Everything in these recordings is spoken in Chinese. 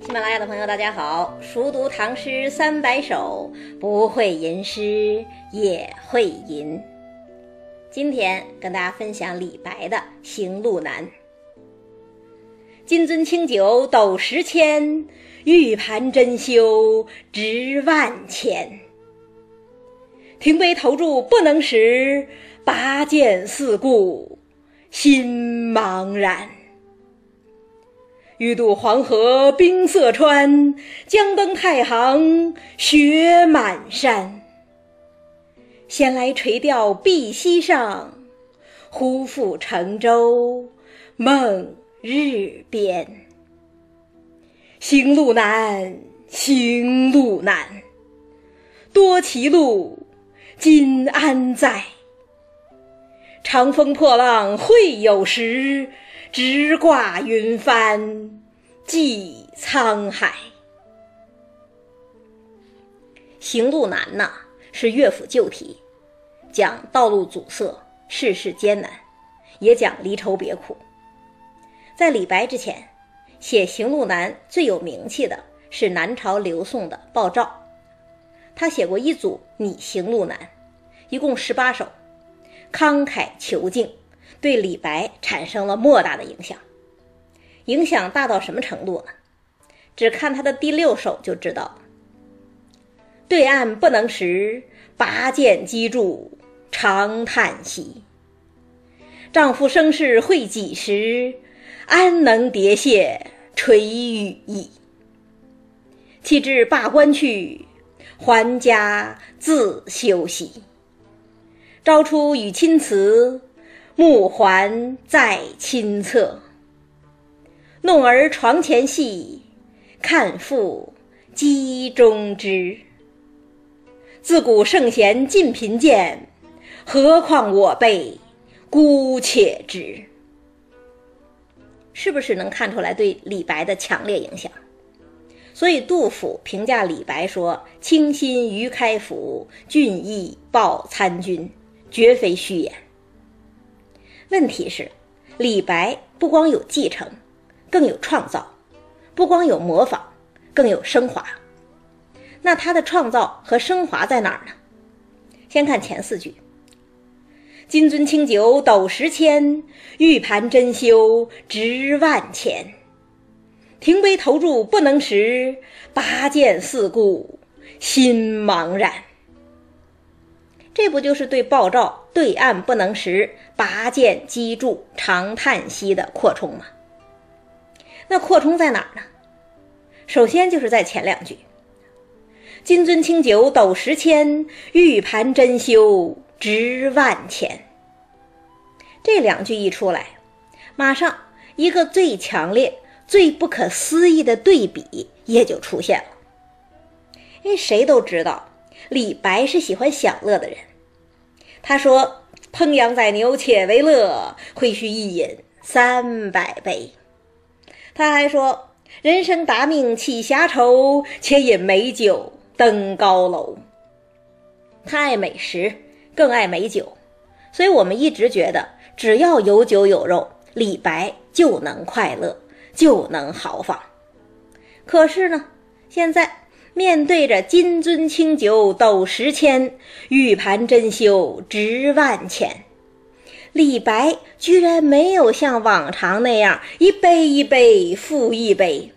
喜马拉雅的朋友，大家好！熟读唐诗三百首，不会吟诗也会吟。今天跟大家分享李白的《行路难》：金樽清酒斗十千，玉盘珍羞值万钱。停杯投箸不能食，拔剑四顾心茫然。欲渡黄河冰塞川，将登太行雪满山。闲来垂钓碧溪上，忽复乘舟梦日边。行路难，行路难，多歧路，今安在？长风破浪会有时。直挂云帆济沧海。行路难呐，是乐府旧题，讲道路阻塞，世事艰难，也讲离愁别苦。在李白之前，写行路难最有名气的是南朝刘宋的鲍照，他写过一组《拟行路难》，一共十八首，慷慨遒劲。对李白产生了莫大的影响，影响大到什么程度呢？只看他的第六首就知道。对岸不能识，拔剑击筑长叹息。丈夫生世会几时？安能叠谢垂羽翼？弃置罢官去，还家自修息。朝出与亲辞。暮还在亲侧，弄儿床前戏，看妇机中知。自古圣贤尽贫贱，何况我辈孤且直？是不是能看出来对李白的强烈影响？所以杜甫评价李白说：“清新于开府，俊逸报参军，绝非虚言。”问题是，李白不光有继承，更有创造；不光有模仿，更有升华。那他的创造和升华在哪儿呢？先看前四句：“金樽清酒斗十千，玉盘珍羞值万钱。停杯投箸不能食，拔剑四顾心茫然。”这不就是对鲍照“对岸不能识，拔剑击筑长叹息”的扩充吗？那扩充在哪儿呢？首先就是在前两句：“金樽清酒斗十千，玉盘珍羞值万钱。”这两句一出来，马上一个最强烈、最不可思议的对比也就出现了。因为谁都知道，李白是喜欢享乐的人。他说：“烹羊宰牛且为乐，会须一饮三百杯。”他还说：“人生达命岂暇愁，且饮美酒登高楼。”他爱美食，更爱美酒，所以我们一直觉得，只要有酒有肉，李白就能快乐，就能豪放。可是呢，现在。面对着金樽清酒斗十千，玉盘珍羞值万钱，李白居然没有像往常那样一杯一杯复一杯，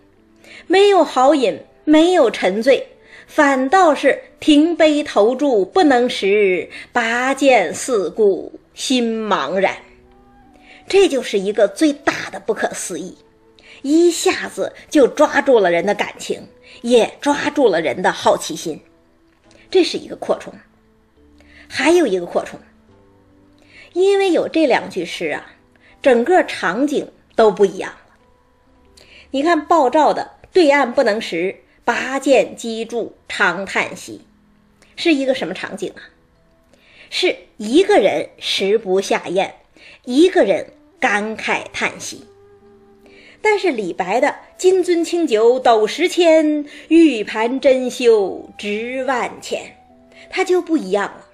没有豪饮，没有沉醉，反倒是停杯投箸不能食，拔剑四顾心茫然。这就是一个最大的不可思议。一下子就抓住了人的感情，也抓住了人的好奇心，这是一个扩充。还有一个扩充，因为有这两句诗啊，整个场景都不一样了。你看鲍照的“对岸不能识，拔剑击筑长叹息”，是一个什么场景啊？是一个人食不下咽，一个人感慨叹息。但是李白的“金樽清酒斗十千，玉盘珍羞值万钱”，他就不一样了。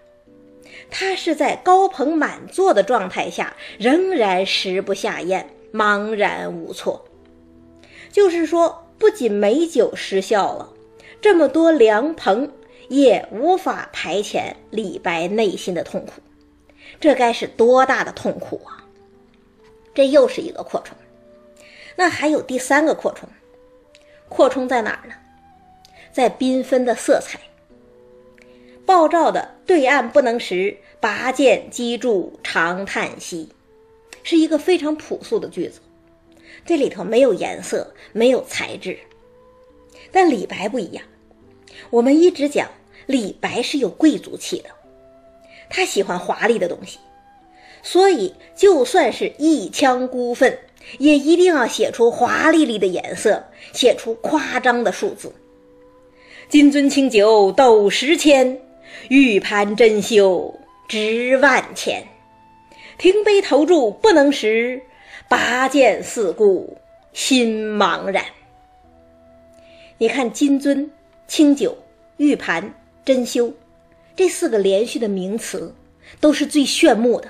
他是在高朋满座的状态下，仍然食不下咽，茫然无措。就是说，不仅美酒失效了，这么多良朋也无法排遣李白内心的痛苦，这该是多大的痛苦啊！这又是一个扩充。那还有第三个扩充，扩充在哪儿呢？在缤纷的色彩。鲍照的“对岸不能识，拔剑击筑长叹息”，是一个非常朴素的句子，这里头没有颜色，没有材质。但李白不一样，我们一直讲李白是有贵族气的，他喜欢华丽的东西，所以就算是一腔孤愤，也一定要写出华丽丽的颜色，写出夸张的数字。金樽清酒斗十千。玉盘珍羞值万钱，停杯投箸不能食，拔剑四顾心茫然。你看，金樽、清酒、玉盘、珍羞，这四个连续的名词都是最炫目的，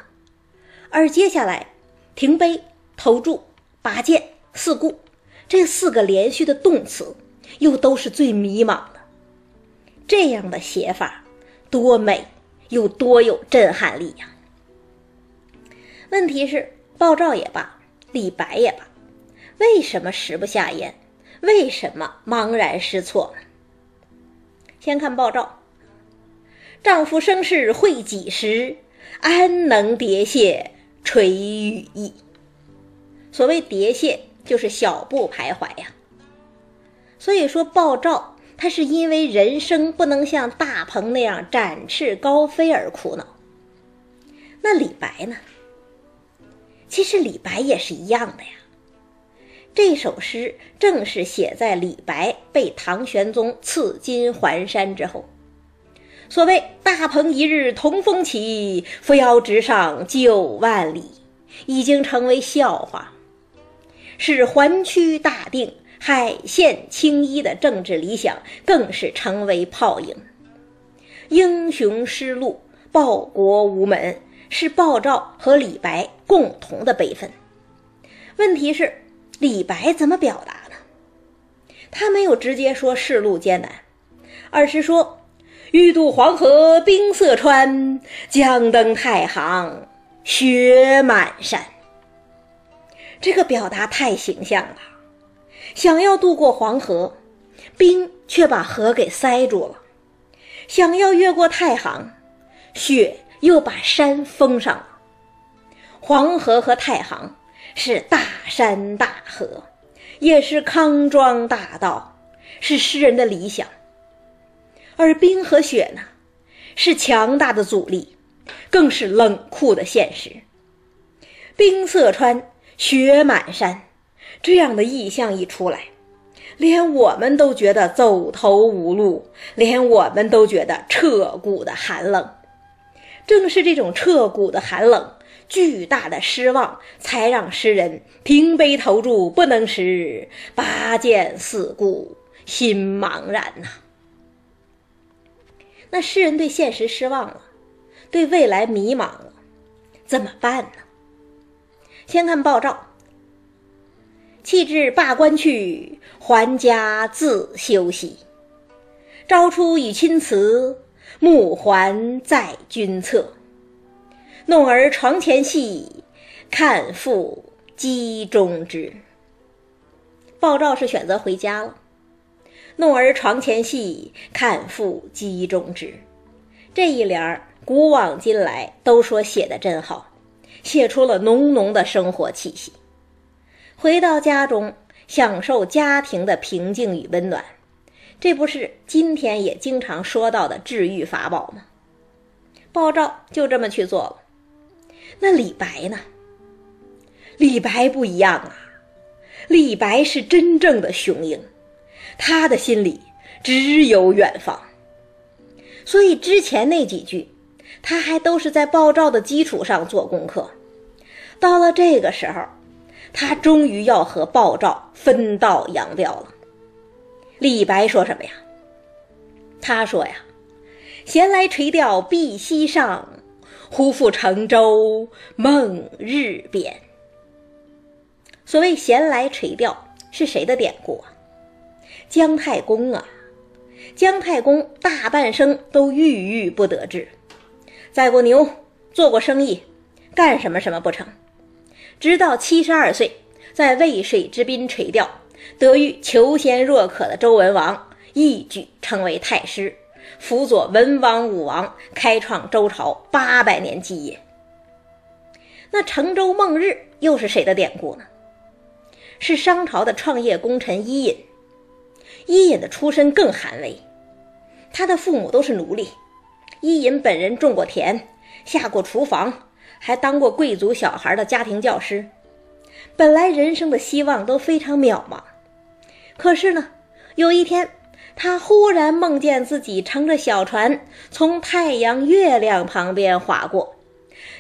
而接下来，停杯、投注、拔剑、四顾，这四个连续的动词又都是最迷茫的。这样的写法。多美，又多有震撼力呀！问题是，鲍照也罢，李白也罢，为什么食不下咽？为什么茫然失措？先看鲍照：“丈夫生事会几时？安能迭谢垂羽翼？”所谓迭谢，就是小步徘徊呀。所以说，鲍照。他是因为人生不能像大鹏那样展翅高飞而苦恼。那李白呢？其实李白也是一样的呀。这首诗正是写在李白被唐玄宗赐金环山之后。所谓“大鹏一日同风起，扶摇直上九万里”，已经成为笑话，是环区大定。海县青衣的政治理想更是成为泡影。英雄失路，报国无门，是鲍照和李白共同的悲愤。问题是，李白怎么表达呢？他没有直接说世路艰难，而是说欲渡黄河冰塞川，将登太行雪满山。这个表达太形象了。想要渡过黄河，冰却把河给塞住了；想要越过太行，雪又把山封上了。黄河和太行是大山大河，也是康庄大道，是诗人的理想；而冰和雪呢，是强大的阻力，更是冷酷的现实。冰塞川，雪满山。这样的意象一出来，连我们都觉得走投无路，连我们都觉得彻骨的寒冷。正是这种彻骨的寒冷、巨大的失望，才让诗人停杯投箸不能食，拔剑四顾心茫然呐。那诗人对现实失望了，对未来迷茫了，怎么办呢？先看鲍照。弃置罢官去，还家自休息。朝出与亲辞，暮还在君侧。弄儿床前戏，看复机中枝。鲍照是选择回家了。弄儿床前戏，看复机中枝。这一联儿，古往今来都说写的真好，写出了浓浓的生活气息。回到家中，享受家庭的平静与温暖，这不是今天也经常说到的治愈法宝吗？鲍照就这么去做了。那李白呢？李白不一样啊，李白是真正的雄鹰，他的心里只有远方。所以之前那几句，他还都是在鲍照的基础上做功课，到了这个时候。他终于要和鲍照分道扬镳了。李白说什么呀？他说呀：“闲来垂钓碧溪上，忽复乘舟梦日边。”所谓“闲来垂钓”，是谁的典故啊？姜太公啊！姜太公大半生都郁郁不得志，宰过牛，做过生意，干什么什么不成？直到七十二岁，在渭水之滨垂钓，得遇求贤若渴的周文王，一举成为太师，辅佐文王、武王，开创周朝八百年基业。那成周梦日又是谁的典故呢？是商朝的创业功臣伊尹。伊尹的出身更寒微，他的父母都是奴隶。伊尹本人种过田，下过厨房，还当过贵族小孩的家庭教师。本来人生的希望都非常渺茫。可是呢，有一天，他忽然梦见自己乘着小船从太阳、月亮旁边划过，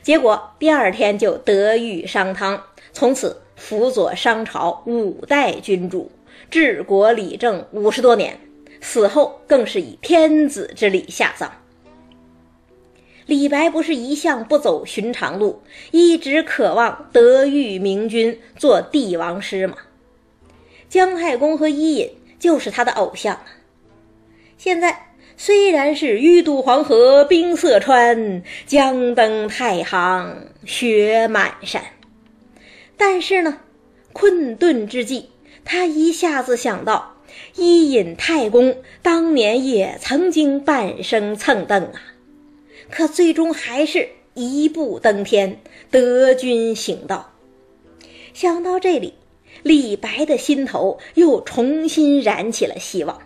结果第二天就得遇商汤，从此辅佐商朝五代君主。治国理政五十多年，死后更是以天子之礼下葬。李白不是一向不走寻常路，一直渴望得遇明君，做帝王师吗？姜太公和伊尹就是他的偶像啊！现在虽然是欲渡黄河冰塞川，将登太行雪满山，但是呢，困顿之际。他一下子想到，伊尹太公当年也曾经半生蹭蹬啊，可最终还是一步登天，得君行道。想到这里，李白的心头又重新燃起了希望。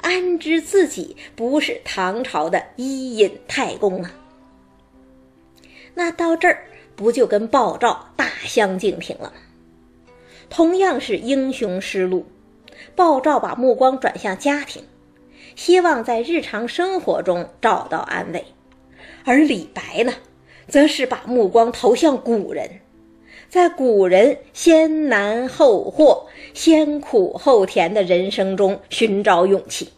安知自己不是唐朝的伊尹太公啊？那到这儿不就跟鲍照大相径庭了吗？同样是英雄失路，鲍照把目光转向家庭，希望在日常生活中找到安慰；而李白呢，则是把目光投向古人，在古人先难后获、先苦后甜的人生中寻找勇气。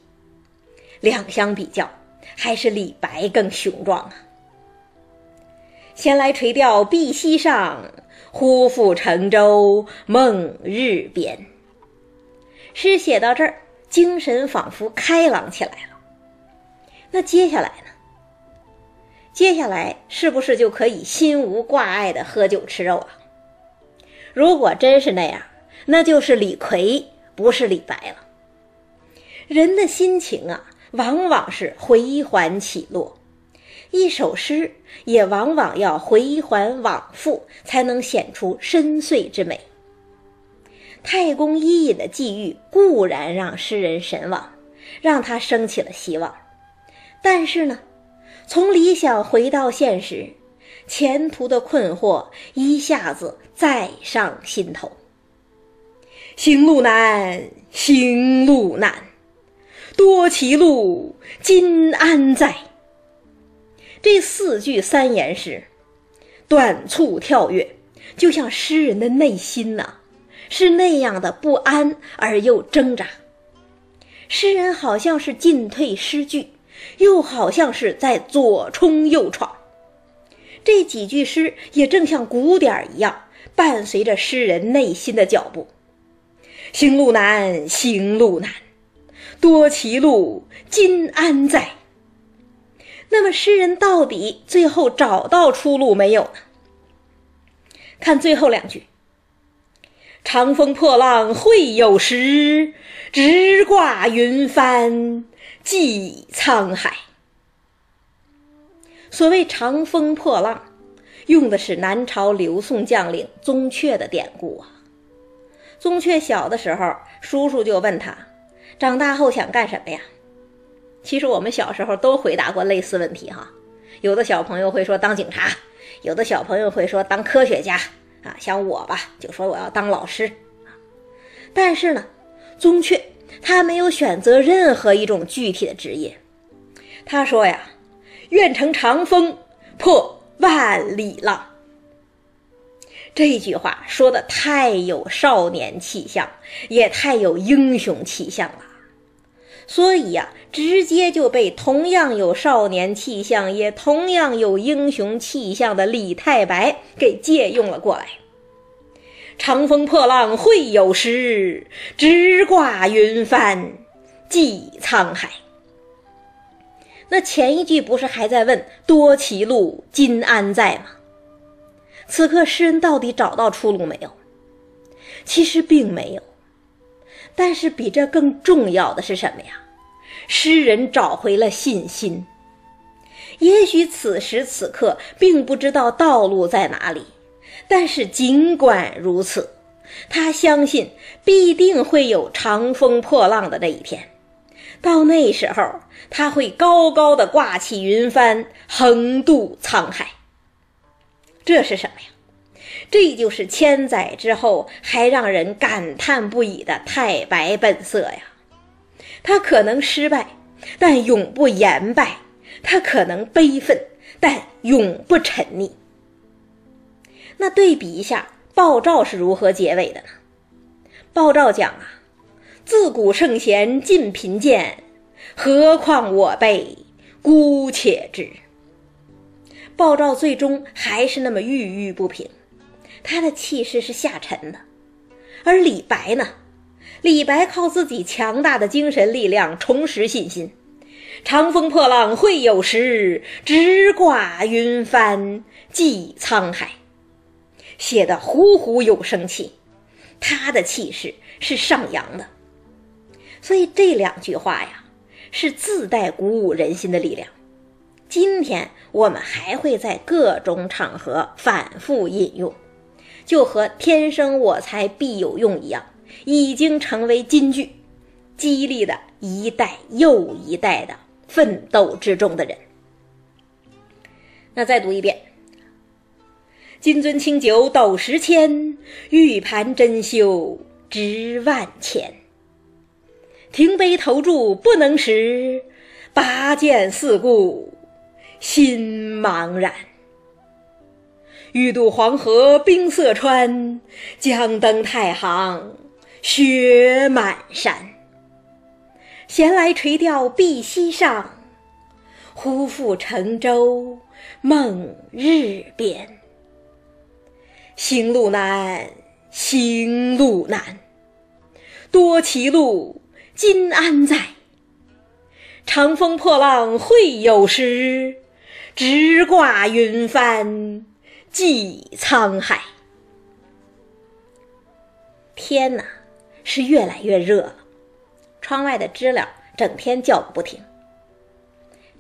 两相比较，还是李白更雄壮啊！闲来垂钓碧溪上。忽复乘舟梦日边。诗写到这儿，精神仿佛开朗起来了。那接下来？接下来是不是就可以心无挂碍的喝酒吃肉了？如果真是那样，那就是李逵，不是李白了。人的心情啊，往往是回环起落。一首诗也往往要回环往复，才能显出深邃之美。太公伊尹的际遇固然让诗人神往，让他升起了希望，但是呢，从理想回到现实，前途的困惑一下子再上心头。行路难，行路难，多歧路，今安在？这四句三言诗，短促跳跃，就像诗人的内心呐，是那样的不安而又挣扎。诗人好像是进退失据，又好像是在左冲右闯。这几句诗也正像鼓点一样，伴随着诗人内心的脚步。行路难，行路难，多歧路，今安在？那么诗人到底最后找到出路没有呢？看最后两句：“长风破浪会有时，直挂云帆济沧海。”所谓“长风破浪”，用的是南朝刘宋将领宗悫的典故啊。宗悫小的时候，叔叔就问他：“长大后想干什么呀？”其实我们小时候都回答过类似问题哈，有的小朋友会说当警察，有的小朋友会说当科学家啊，像我吧就说我要当老师。但是呢，宗悫他没有选择任何一种具体的职业，他说呀，愿乘长风破万里浪。这句话说的太有少年气象，也太有英雄气象了。所以呀，直接就被同样有少年气象，也同样有英雄气象的李太白给借用了过来。长风破浪会有时，直挂云帆济沧海。那前一句不是还在问多歧路，今安在吗？此刻诗人到底找到出路没有？其实并没有。但是比这更重要的是什么呀？诗人找回了信心。也许此时此刻并不知道道路在哪里，但是尽管如此，他相信必定会有长风破浪的那一天。到那时候，他会高高的挂起云帆，横渡沧海。这是什么呀？这就是千载之后还让人感叹不已的太白本色呀！他可能失败，但永不言败；他可能悲愤，但永不沉溺。那对比一下，鲍照是如何结尾的呢？鲍照讲啊，自古圣贤尽贫贱，何况我辈姑且之。鲍照最终还是那么郁郁不平。他的气势是下沉的，而李白呢？李白靠自己强大的精神力量重拾信心。长风破浪会有时，直挂云帆济沧海。写的呼呼有生气，他的气势是上扬的。所以这两句话呀，是自带鼓舞人心的力量。今天我们还会在各种场合反复引用。就和“天生我材必有用”一样，已经成为金句，激励的一代又一代的奋斗之中的人。那再读一遍：“金樽清酒斗十千，玉盘珍羞值万钱。停杯投箸不能食，拔剑四顾心茫然。”欲渡黄河冰塞川，将登太行雪满山。闲来垂钓碧溪上，忽复乘舟梦日边。行路难，行路难，多歧路，今安在？长风破浪会有时，直挂云帆。济沧海，天呐，是越来越热了。窗外的知了整天叫个不停。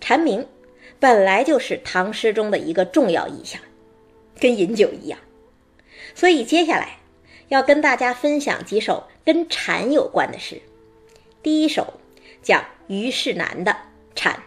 蝉鸣本来就是唐诗中的一个重要意象，跟饮酒一样。所以接下来要跟大家分享几首跟禅有关的诗。第一首讲虞世南的禅。